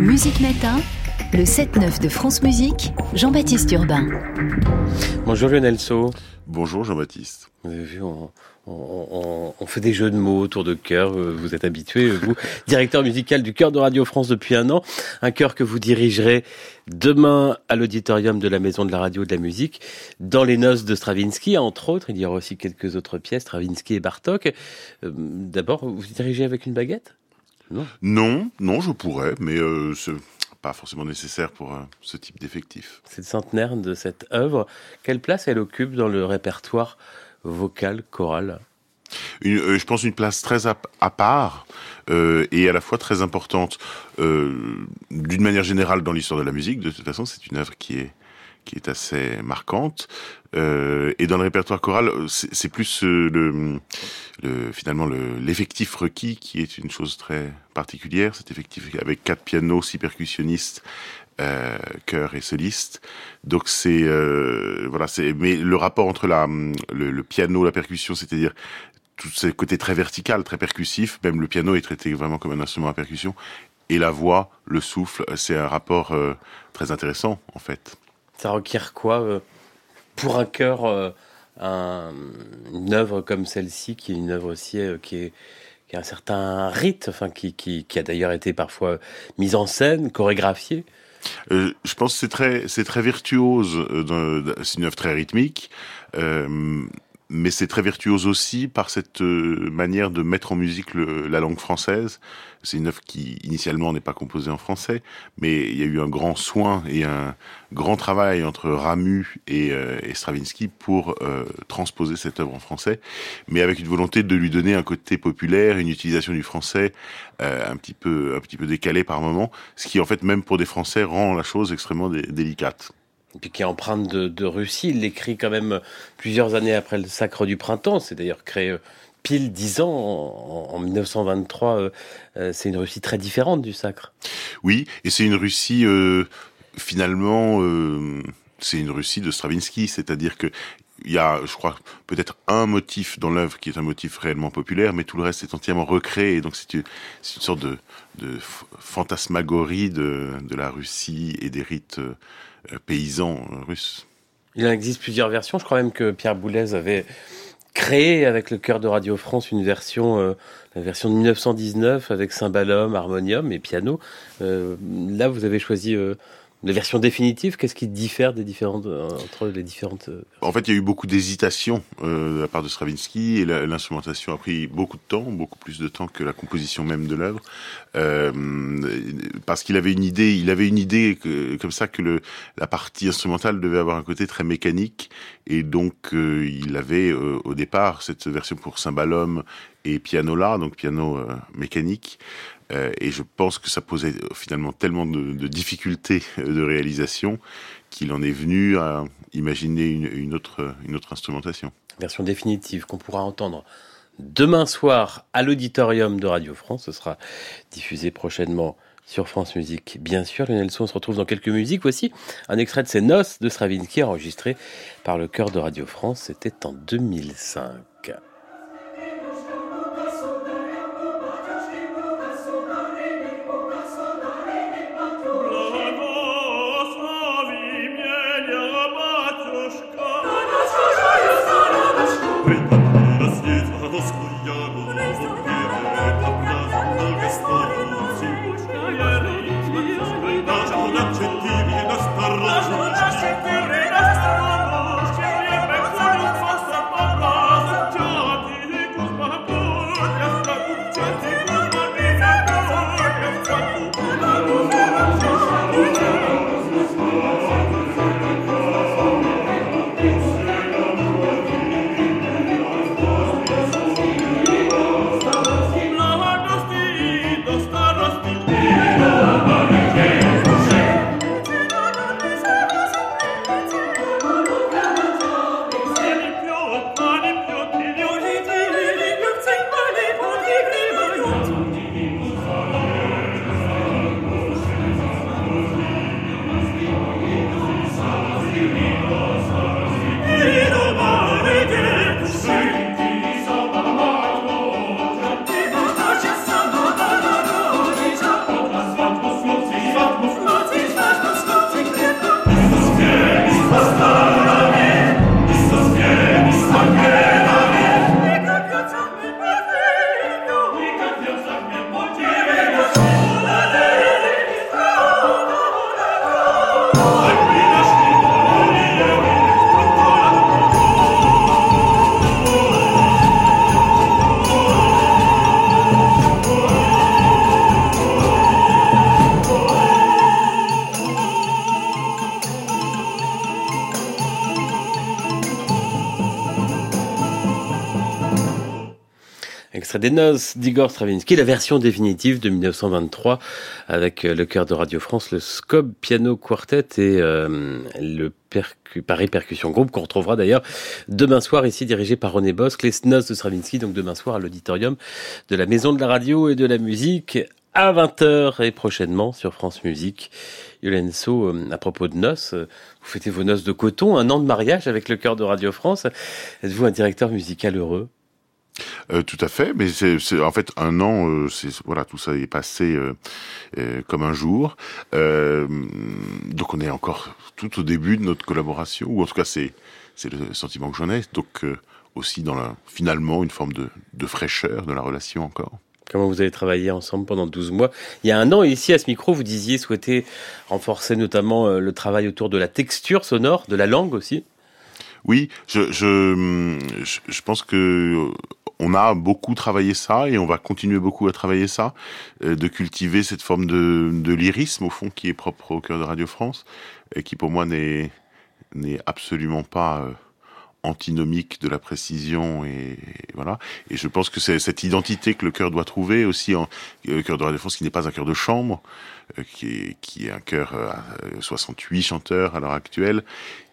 Musique Matin, le 7-9 de France Musique, Jean-Baptiste Urbain. Bonjour Lionel So. Bonjour Jean-Baptiste. Vous avez vu, on, on, on, fait des jeux de mots autour de chœur. Vous êtes habitué, vous, directeur musical du chœur de Radio France depuis un an. Un chœur que vous dirigerez demain à l'auditorium de la Maison de la Radio et de la Musique, dans les noces de Stravinsky, entre autres. Il y aura aussi quelques autres pièces, Stravinsky et Bartok. Euh, d'abord, vous dirigez avec une baguette? Non. non, non, je pourrais, mais euh, c'est pas forcément nécessaire pour euh, ce type d'effectif. C'est le centenaire de cette œuvre. Quelle place elle occupe dans le répertoire vocal, choral? Euh, je pense une place très à, part euh, et à la fois très importante. D'une manière générale dans l'histoire de la musique, de toute façon, c'est une œuvre qui est qui est assez marquante. Euh, et dans le répertoire choral, c'est plus euh, le, le, finalement l'effectif requis qui est une chose très particulière. Cet effectif avec quatre pianos, six percussionnistes, euh, chœur et soliste. Donc c'est euh, voilà, c'est mais le rapport entre la le, le piano, la percussion, c'est-à-dire tout ce côté très vertical, très percussif, même le piano est traité vraiment comme un instrument à percussion, et la voix, le souffle, c'est un rapport euh, très intéressant en fait. Ça requiert quoi euh, pour un chœur, euh, une œuvre comme celle-ci, qui est une œuvre aussi euh, qui est qui a un certain rite, enfin qui, qui, qui a d'ailleurs été parfois mise en scène, chorégraphiée. je pense que c'est très c'est très virtuose. c'est une œuvre très rythmique mais c'est très virtuose aussi par cette euh, manière de mettre en musique le, la langue française. C'est une œuvre qui initialement n'est pas composée en français, mais il y a eu un grand soin et un grand travail entre Ramu et, euh, Stravinsky pour euh, transposer cette œuvre en français, mais avec une volonté de lui donner un côté populaire, une utilisation du français un petit peu un petit peu décalé par moment, ce qui en fait même pour des Français rend la chose extrêmement délicate qui est empreinte de, Russie. Il l'écrit quand même plusieurs années après le Sacre du Printemps. C'est d'ailleurs créé euh, pile dix ans, en, en 1923. Euh, euh, c'est une Russie très différente du Sacre. Oui, et c'est une Russie finalement. C'est une Russie de Stravinsky, c'est-à-dire que il y a, je crois, peut-être un motif dans l'œuvre qui est un motif réellement populaire, mais tout le reste est entièrement recréé. Donc c'est une, sorte de, fantasmagorie de, la Russie et des rites paysans russes. Il en existe plusieurs versions. Je crois même que Pierre Boulez avait créé avec le chœur de Radio France une version, euh, la version de 1919 avec cymbalum, harmonium et piano. Euh, là, vous avez choisi euh, la version définitive, qu'est-ce qui diffère des différentes, euh, entre les différentes euh, En fait, il y a eu beaucoup d'hésitation euh, de la part de Stravinsky et l'instrumentation a pris beaucoup de temps, beaucoup plus de temps que la composition même de l'œuvre, euh, parce qu'il avait une idée, il avait une idée comme ça que le, la partie instrumentale devait avoir un côté très mécanique. Et donc euh, il avait euh, au départ cette version pour cymbalum et piano là, donc piano mécanique. Euh, et je pense que ça posait finalement tellement de, difficultés de réalisation qu'il en est venu à imaginer une, autre, instrumentation. Version définitive qu'on pourra entendre demain soir à l'auditorium de Radio France. Ce sera diffusé prochainement sur France Musique. Bien sûr, Lionel Son se retrouve dans quelques musiques. Voici un extrait de ses noces de Stravinsky enregistré par le chœur de Radio France. C'était en 2005. Scugliano des Noces d'Igor Stravinsky, la version définitive de 1923 avec euh, le chœur de Radio France, le Scob Piano Quartet et euh, le Paris Percussion Group qu'on retrouvera d'ailleurs demain soir ici dirigé par René Bosque, les Noces de Stravinsky, donc demain soir à l'auditorium de la Maison de la Radio et de la Musique à 20h et prochainement sur France Musique. Yolenso, euh, à propos de noces, euh, vous fêtez vos noces de coton, un an de mariage avec le chœur de Radio France. Êtes-vous un directeur musical heureux? Euh, tout à fait, mais c'est en fait un an, c'est voilà, tout ça est passé comme un jour. donc on est encore tout au début de notre collaboration, ou en tout cas c'est c'est le sentiment que j'en ai. Donc aussi dans la finalement une forme de, de fraîcheur de la relation encore. Comment vous avez travaillé ensemble pendant 12 mois? Il y a un an, ici à ce micro, vous disiez souhaiter renforcer notamment euh, le travail autour de la texture sonore, de la langue aussi? Oui, je, je, je pense que euh, on a beaucoup travaillé ça et on va continuer beaucoup à travailler ça, euh, de cultiver cette forme de, de lyrisme au fond qui est propre au cœur de Radio France et qui pour moi n'est n'est absolument pas antinomique de la précision et, voilà. Et je pense que c'est cette identité que le chœur doit trouver aussi en le chœur de la défense qui n'est pas un chœur de chambre, euh, qui, est, qui est un chœur à 68 chanteurs à l'heure actuelle.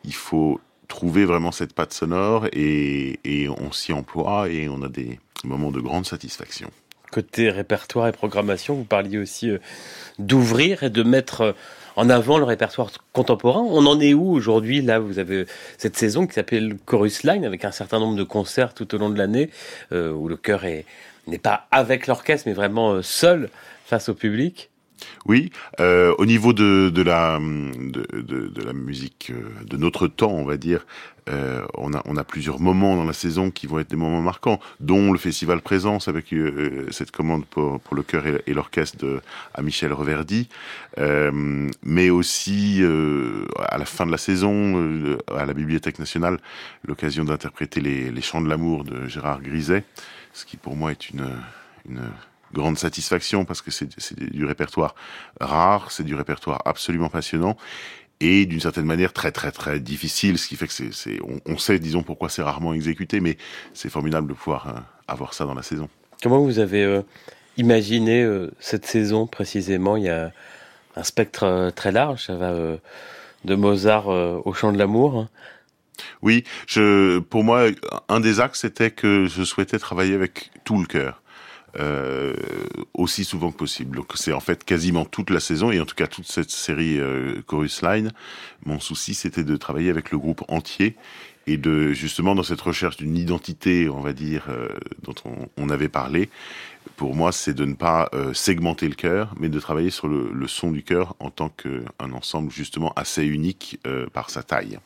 Il faut trouver vraiment cette patte sonore et, on s'y emploie et on a des moments de grande satisfaction. Côté répertoire et programmation, vous parliez aussi euh, d'ouvrir et de mettre euh, en avant le répertoire contemporain. On en est où aujourd'hui? Là, vous avez cette saison qui s'appelle Chorus Line, avec un certain nombre de concerts tout au long de l'année, euh, où le chœur n'est pas avec l'orchestre, mais vraiment seul face au public. Oui, euh, au niveau de, de la de, de, de, la musique euh, de notre temps, on va dire, euh, on a on a plusieurs moments dans la saison qui vont être des moments marquants, dont le festival Présence avec euh, cette commande pour, pour le chœur et, l'orchestre à Michel Reverdy, euh, mais aussi à la fin de la saison à la Bibliothèque nationale l'occasion d'interpréter les, les chants de l'amour de Gérard Griset, ce qui pour moi est une une grande satisfaction parce que c'est du répertoire rare, c'est du répertoire absolument passionnant et d'une certaine manière très très très difficile, ce qui fait que c'est, on, on, sait, disons, pourquoi c'est rarement exécuté, mais c'est formidable de pouvoir euh, avoir ça dans la saison. Comment vous avez euh, imaginé euh, cette saison précisément? Il y a un spectre très large, ça va de Mozart au chant de l'amour. Hein. Oui, je, pour moi, un des axes c'était que je souhaitais travailler avec tout le cœur euh, aussi souvent que possible. Donc c'est en fait quasiment toute la saison et en tout cas toute cette série euh, Chorus Line. Mon souci c'était de travailler avec le groupe entier et de justement dans cette recherche d'une identité, on va dire, euh, dont on, on, avait parlé. Pour moi, c'est de ne pas euh, segmenter le cœur, mais de travailler sur le, le son du cœur en tant qu'un ensemble justement assez unique euh, par sa taille.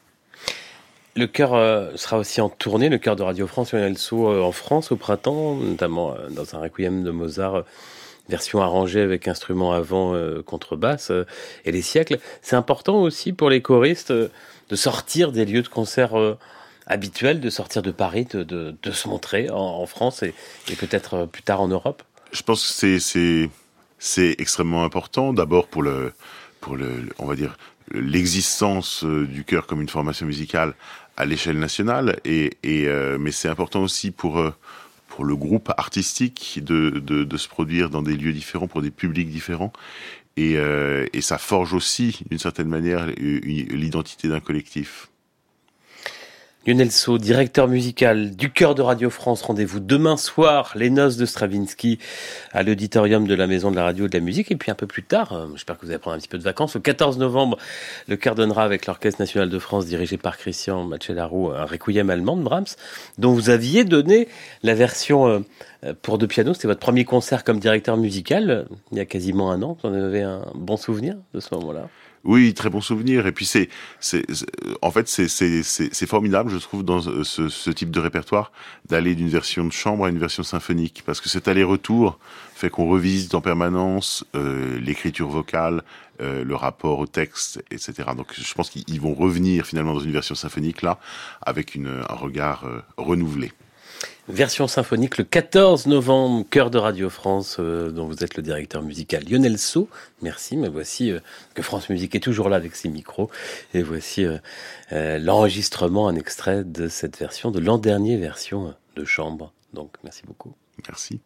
Le chœur euh, sera aussi en tournée, le chœur de Radio France Lionel euh, en France au printemps, notamment euh, dans un requiem de Mozart, version arrangée avec instruments avant, contrebasse et les siècles. C'est important aussi pour les choristes de sortir des lieux de concert habituels, de sortir de Paris, de, se montrer en, France et, peut-être plus tard en Europe. Je pense que c'est extrêmement important. D'abord pour pour le on va dire l'existence du chœur comme une formation musicale à l'échelle nationale. Et, et euh, mais c'est important aussi pour euh, pour le groupe artistique de, de, de, se produire dans des lieux différents, pour des publics différents. Et, euh, et ça forge aussi, d'une certaine manière, l'identité d'un collectif. Lionel So, directeur musical du Chœur de Radio France. Rendez-vous demain soir, les noces de Stravinsky, à l'auditorium de la Maison de la Radio et de la Musique. Et puis un peu plus tard, euh, j'espère que vous allez prendre un petit peu de vacances, le 14 novembre, le Chœur donnera avec l'Orchestre National de France, dirigé par Christian Machelarou, un requiem allemand de Brahms, dont vous aviez donné la version euh, pour deux pianos. C'était votre premier concert comme directeur musical, il y a quasiment un an. Vous en avez un bon souvenir de ce moment-là? Oui, très bon souvenir. Et puis c'est, c'est, en fait, c'est, c'est, c'est formidable, je trouve, dans ce, ce type de répertoire, d'aller d'une version de chambre à une version symphonique, parce que cet aller-retour fait qu'on revisite en permanence euh, l'écriture vocale, euh, le rapport au texte, etc. Donc, je pense qu'ils vont revenir finalement dans une version symphonique là, avec une, un regard euh, renouvelé Version symphonique le 14 novembre, Cœur de Radio France, euh, dont vous êtes le directeur musical Lionel Sceau. Merci, mais voici euh, que France Musique est toujours là avec ses micros. Et voici euh, l'enregistrement, un extrait de cette version, de l'an dernier version de chambre. Donc, merci beaucoup. Merci.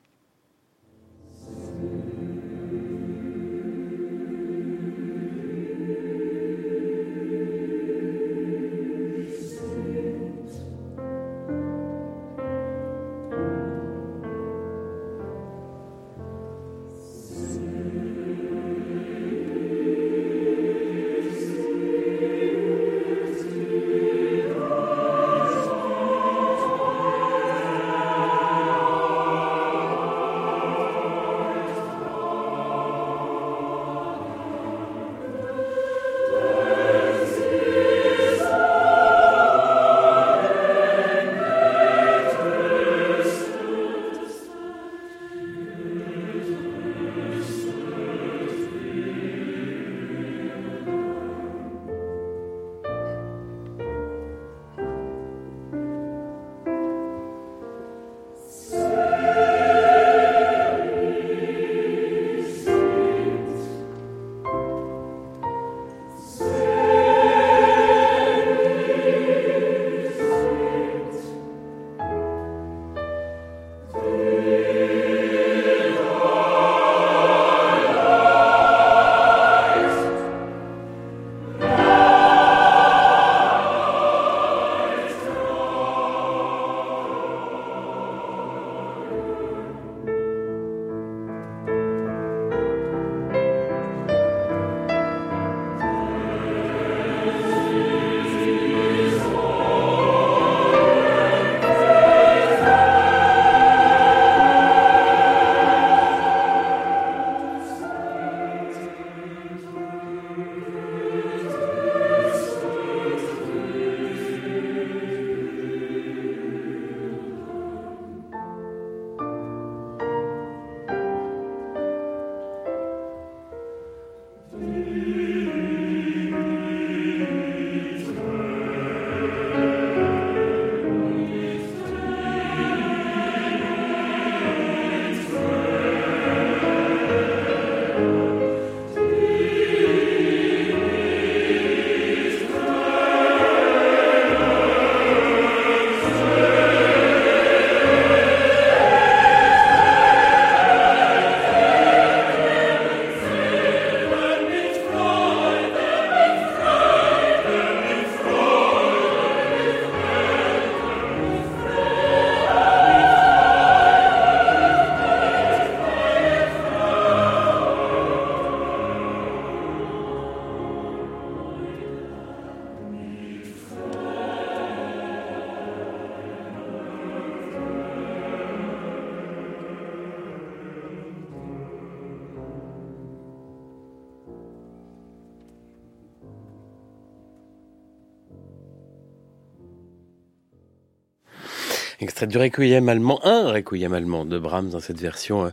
Extrait du Requiem allemand, un Requiem allemand de Brahms dans cette version euh,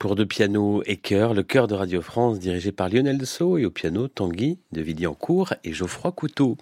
pour deux pianos et chœur, le chœur de Radio France dirigé par Lionel Dessau et au piano Tanguy de Villiancourt et Geoffroy Couteau.